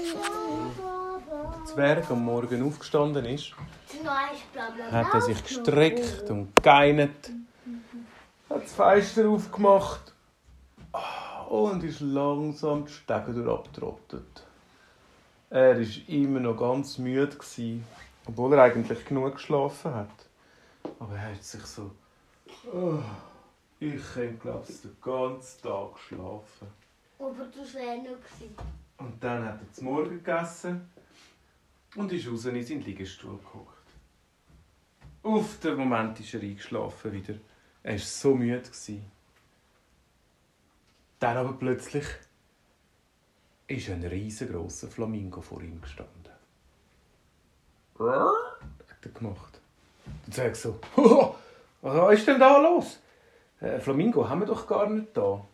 der Zwerg am Morgen aufgestanden ist, hat er sich gestreckt und geinert, hat das Fenster aufgemacht und ist langsam die Stege durchabgetrottet. Er war immer noch ganz müde, gewesen, obwohl er eigentlich genug geschlafen hat. Aber er hat sich so... Oh, ich könnte, glaube ich, den ganzen Tag schlafen. Aber du wär noch gewesen. Und dann hat er zum Morgen gegessen und ist raus in seinen Liegestuhl gehockt. Auf den Moment ist er eingeschlafen wieder. Er war so müde. gewesen. Dann aber plötzlich ist ein riesengroßer Flamingo vor ihm gestanden. hat er gemacht. Dann sagt so, was ist denn da los? Äh, Flamingo haben wir doch gar nicht da.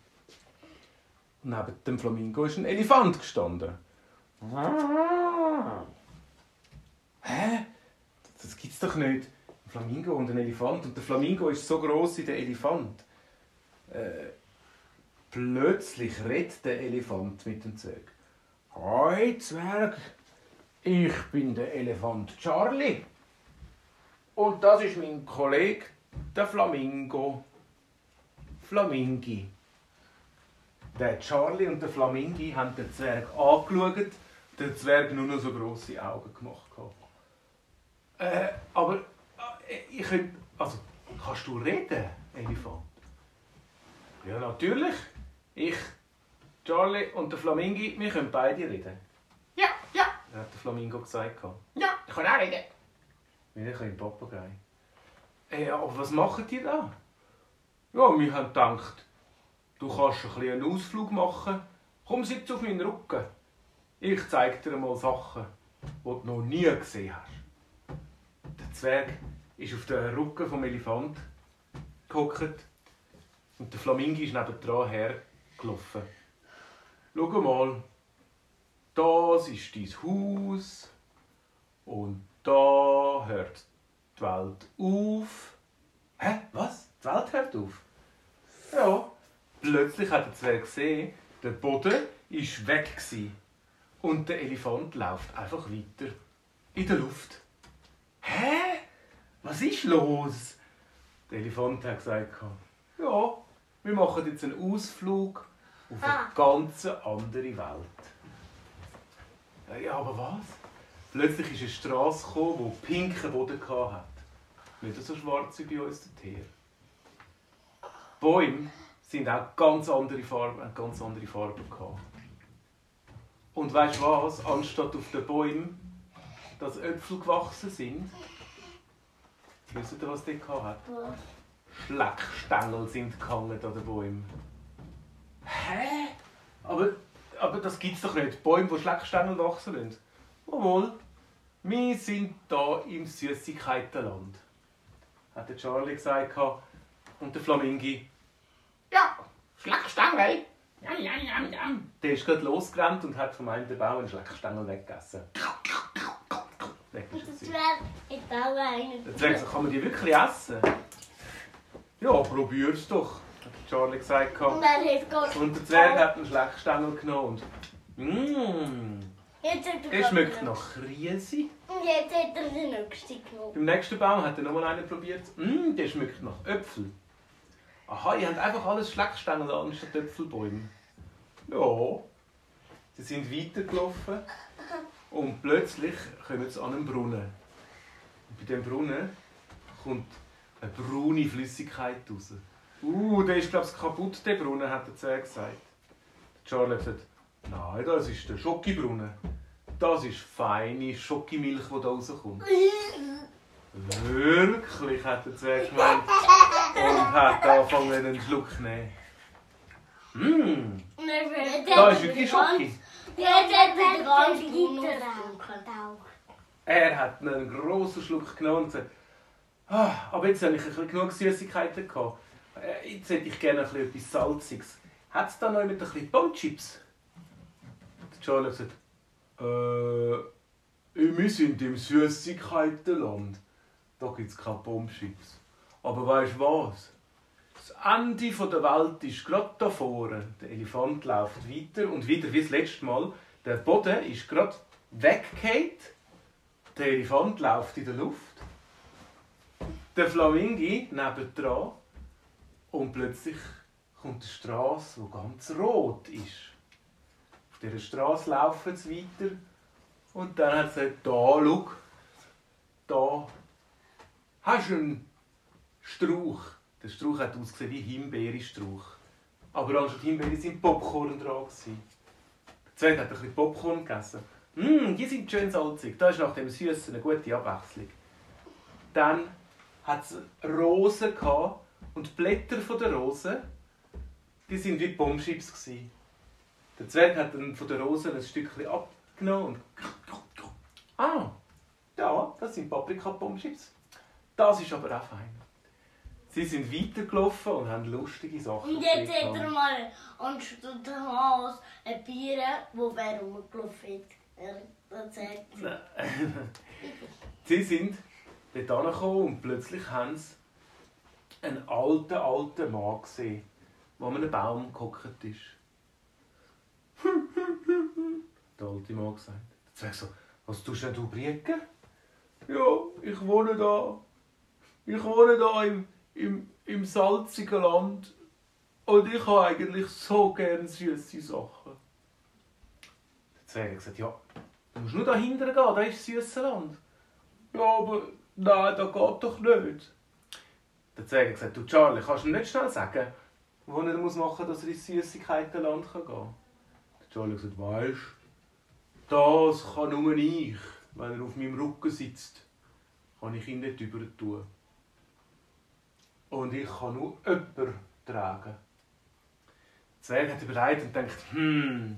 Und neben dem Flamingo ist ein Elefant gestanden. Hä? Das gibt's doch nicht. Ein Flamingo und ein Elefant. Und der Flamingo ist so groß wie der Elefant. Äh, plötzlich redet der Elefant mit dem Zwerg. Hoi Zwerg, ich bin der Elefant Charlie. Und das ist mein Kollege, der Flamingo. Flamingi. Der Charlie und der Flamingi haben den Zwerg angeschaut, der Zwerg nur noch so grosse Augen gemacht. Äh, aber äh, ich könnte. Also, kannst du reden, Elefant? Ja, natürlich. Ich, Charlie und der Flamingi, wir können beide reden. Ja, ja, Hat der Flamingo gesagt. ja, ich kann auch reden. Wir können Papagei. Äh, aber was macht ihr da? Ja, wir haben gedacht, du kannst ein einen Ausflug machen. Komm, sitz auf meinen Rücken. Ich zeig dir mal Sachen, die du noch nie gesehen hast. Der Zwerg ist auf den Rücken vom Elefant gehockt und der Flamingo ist nebendran hergelaufen. Schau mal, das ist dein Haus und da hört die Welt auf. Hä? Was? Die Welt hört auf? Ja. Plötzlich hat der Zwerg gesehen, der Boden ist weg gewesen. und der Elefant läuft einfach weiter in der Luft. Hä? Was ist los? Der Elefant hat gesagt, ja, wir machen jetzt einen Ausflug auf eine Ah. ganz andere Welt. Ja, aber was? Plötzlich ist eine Straße gekommen, die pinken Boden hatte. Nicht so schwarz wie bei uns der Tier. Bäume sind auch ganz andere Farben, ganz andere Farben gehabt. Und weißt du was? Anstatt auf den Bäumen, dass Äpfel gewachsen sind, wisst ihr, was die hat? Schleckstängel sind gehangen an den Bäumen. Hä? Aber, aber das gibt's doch nicht. Bäume, die Schleckstängel wachsen lassen. Jawohl. Wir sind da im Süßigkeitenland. Hat der Charlie gesagt. Und der Flamingi, Ja, Schlagstange. Ja, ja, ja, ja. der ist gerade losgerannt und hat vom einen Baum einen Schleckstängel weggegessen. Weg ist Und es. das wäre in Bauer einer. Der Zwerg sagt, kann man die wirklich essen? Ja, probier's doch, hat der Charlie gesagt. Und. Und der Zwerg hat einen Schleckstängel genommen und Mmm, Jetzt hat er der schmeckt nach Riesi. Und jetzt hat er den nächsten genommen. Beim nächsten Baum hat er nochmal einen probiert. Mmm, der schmeckt nach Äpfel. Aha, ihr habt einfach alles Schleckstängel anstatt Äpfelbäume. Ja. Sie sind weitergelaufen und plötzlich kommen sie an einen Brunnen. Und bei diesem Brunnen kommt eine braune Flüssigkeit raus. Uh, der ist, glaube ich, kaputt, der Brunnen, hat der Zwerg gesagt. Der Charlie hat gesagt, nein, das ist der Schokibrunnen. Das ist feine Schokimilch, die da rauskommt. Wirklich, hat der Zwerg gemeint. Und hat angefangen, einen Schluck zu nehmen. Mmh, da ist wirklich Schoki. Jetzt hat er den ganzen Er hat einen grossen Schluck genommen und gesagt, ah, aber jetzt habe ich ein bisschen genug Süßigkeiten gehabt. Äh, Jetzt hätte ich gerne ein bisschen etwas Salziges. Hat es da noch mit ein bisschen? Der Charlie hat gesagt, äh, wir sind im Süßigkeitenland. Da gibt es keine Pommes-Chips. Aber weißt du was? Das Ende der Welt ist gerade da vorne. Der Elefant läuft weiter und wieder wie das letzte Mal. Der Boden ist gerade weggefallen. Der Elefant läuft in der Luft. Der Flamingi nebendran. Und plötzlich kommt eine Straße, die ganz rot ist. Auf dieser Straße laufen sie weiter. Und dann hat sie gesagt, da, schau, da hast du einen Strauch. Der Strauch hat ausgesehen wie Himbeerstrauch. Aber anstatt Himbeere sind Popcorn dran. Der Zweite hat ein bisschen Popcorn gegessen. Mmm, die sind schön salzig. Das ist nach dem Süßen eine gute Abwechslung. Dann hat es Rosen und die Blätter der Rosen, die sind wie Bombschips. Der Zwerg hat dann von der Rosen ein Stückchen abgenommen und ah, ja, das sind Paprika-Bombschips. Das ist aber auch fein. Sie sind weitergelaufen und haben lustige Sachen Und jetzt hat er mal anstatt Haus ein Bier, wo wer rumgelaufen ist. Er erzählt. Sie sind dort angekommen und plötzlich haben sie einen alten, alten Mann gesehen, der an einem Baum gehockt ist. Der alte Mann gesagt. Der Zwerg so, was tust denn du, Brieke? Ja, ich wohne da. Ich wohne da im, im, im salzigen Land. Und ich habe eigentlich so gerne süße Sachen. Der Zwerg hat gesagt, ja, Du musst nur da hinten gehen, da ist das süße Land. Ja, aber nein, das geht doch nicht. Der Zwerg hat gesagt, du Charlie, kannst du mir nicht schnell sagen, wo er muss machen dass er ins Süßigkeitenland gehen kann? Der Charlie hat gesagt, weisst das kann nur ich. Wenn er auf meinem Rücken sitzt, kann ich ihn nicht über tun. Und ich kann nur jemanden tragen. Der Zwerg hat überlegt und denkt, hm,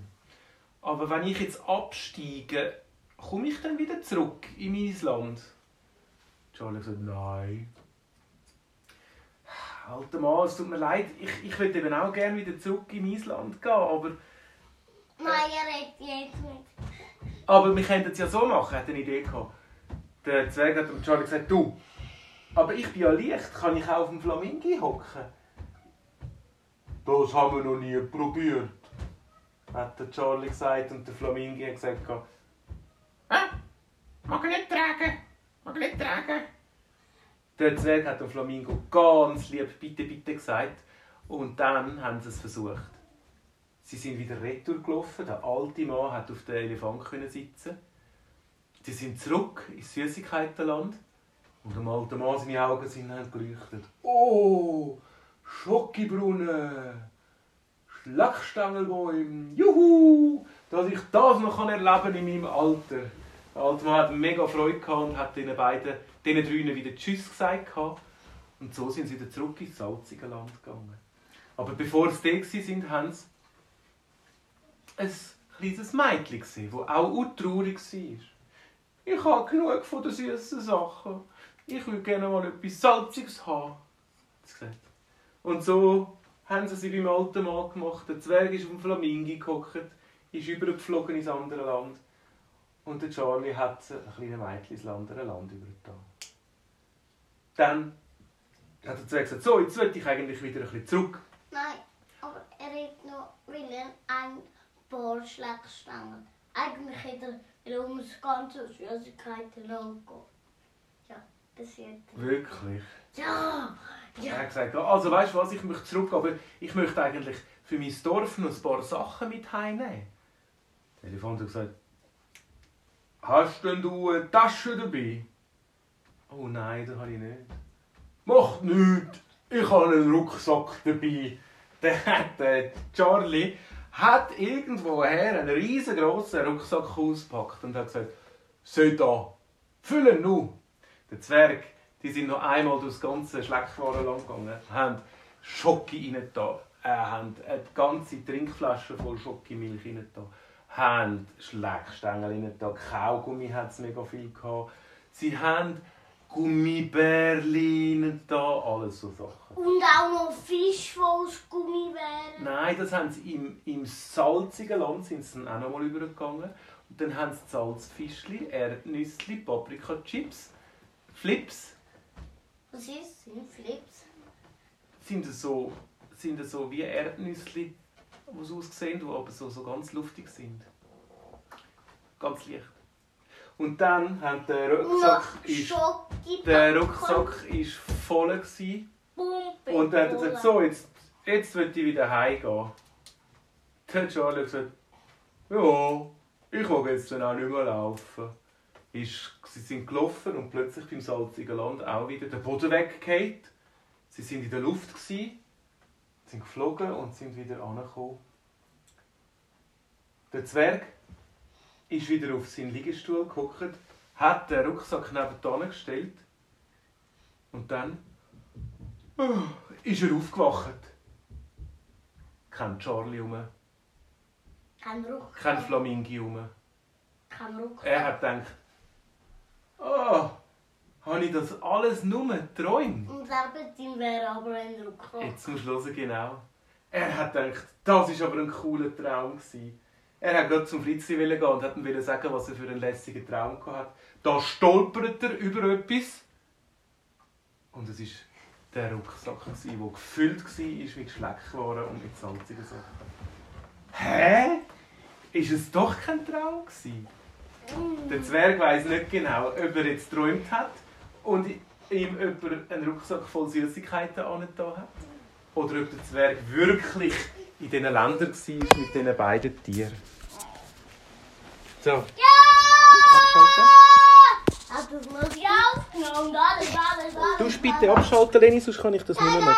aber wenn ich jetzt absteige, komme ich dann wieder zurück in mein Land? Charlie hat gesagt, nein. Alter Mann, es tut mir leid, ich, ich würde eben auch gerne wieder zurück in mein Land gehen, aber, Nein, er redet jetzt nicht. aber wir könnten es ja so machen, er hat eine Idee gehabt. Der Zwerg hat dem Charlie gesagt, du, aber ich bin ja leicht, kann ich auch auf dem Flamingi hocken? Das haben wir noch nie probiert, hat der Charlie gesagt und der Flamingi hat gesagt, Hä? Mag ich nicht tragen? Mag ich nicht tragen? Der Zwerg hat dem Flamingo ganz lieb bitte, bitte gesagt. Und dann haben sie es versucht. Sie sind wieder retour gelaufen. Der alte Mann hat auf dem Elefant können sitzen. Sie sind zurück ins Süßigkeitenland. Und dem alten Mann seine Augen sind geleuchtet. Oh, Schokibrunnen, Schlagstangelbäume, juhu, dass ich das noch erleben kann in meinem Alter. Der alte Mann hat mega Freude gehabt und hat den beiden, den drei wieder Tschüss gesagt. gehabt. Und so sind sie wieder zurück ins salzige Land gegangen. Aber bevor sie da waren, haben sie ein kleines Mädchen gesehen, das auch untraurig war. Ich habe genug von den süßen Sachen. Ich würde gerne mal etwas Salziges haben. hat. Und so haben sie sie beim alten Mann gemacht. Der Zwerg ist auf dem Flamingi gehockt, ist übergeflogen ins andere Land. Und der Charlie hat ein kleines Mädchen ins andere Land übergetan. Dann hat der Zwerg gesagt, so, jetzt will ich eigentlich wieder ein bisschen zurück. Nein, aber er redet noch, ein paar Schlagstangen. Eigentlich hätte er um das ganze Süßigkeitenland gehen. Ja, das. Wirklich? Ja, Er hat ja. gesagt, also weißt du was, ich möchte zurück, aber ich möchte eigentlich für mein Dorf noch ein paar Sachen mit heimnehmen. Der Elefant hat gesagt, hast denn du eine Tasche dabei? Oh nein, das habe ich nicht. Macht nichts, ich habe einen Rucksack dabei. Der, hat, der Charlie hat irgendwoher einen riesengroßen Rucksack ausgepackt und hat gesagt, «Seht da, füllen nu!» Der Zwerg, die sind noch einmal durch das ganze Schleckwarenland gegangen, haben Schoki rein da, äh, haben eine ganze Trinkflasche voll Schokimilch rein da, haben Schleckstängel rein da, Kaugummi hat es mega viel gehabt. Sie haben Gummibärli rein da, alles so Sachen. Und auch noch Fisch, die aus Gummi wären. Nein, das haben sie im, im salzigen Land sind sie dann auch noch mal übergegangen. Und dann haben sie Salzfischli, Erdnüssli, Paprika-Chips, Flips. Was ist? Sind Flips? Sind das so, sind das so wie Erdnüssli, die so aussehen, die aber so, so ganz luftig sind. ganz leicht. Und dann hat der Rucksack, ist, der Rucksack ist voll gewesen. Und dann hat er gesagt, so, jetzt, jetzt will ich wieder heimgehen. Dann hat Charlie gesagt, ja, ich will jetzt dann auch nicht mehr laufen. Ist, sie sind gelaufen und plötzlich beim salzigen Land auch wieder der Boden weggeht. Sie sind in der Luft, gewesen, sind geflogen und sind wieder angekommen. Der Zwerg ist wieder auf seinen Liegestuhl geguckt, hat den Rucksack neben gestellt und dann Oh, ist er aufgewacht. Kein Charlie rum, Kein Ruck. kein Flamingi rum. Kein Ruck. Er hat gedacht, oh, habe ich das alles nur geträumt? Und Serpentin wäre aber ein Ruck. Jetzt musst du hören, genau. Er hat gedacht, das war aber ein cooler Traum. Gewesen. Er hat gerade zum Fritzi gehen und hat ihm sagen, was er für einen lässigen Traum hatte. Da stolpert er über etwas. Und es war der Rucksack, gewesen, der gefüllt war wie Geschleckwaren und mit salzigen Sachen. Hä? Ist es doch kein Traum gewesen? Der Zwerg weiß nicht genau, ob er jetzt geträumt hat und ihm jemand einen Rucksack voll Süßigkeiten angetan hat. Oder ob der Zwerg wirklich in diesen Ländern war mit diesen beiden Tieren. So, abschalten. Hat das Musik aufgenommen? Alles, alles, alles. Du bitte abschalten, Leni, sonst kann ich das nicht mehr machen.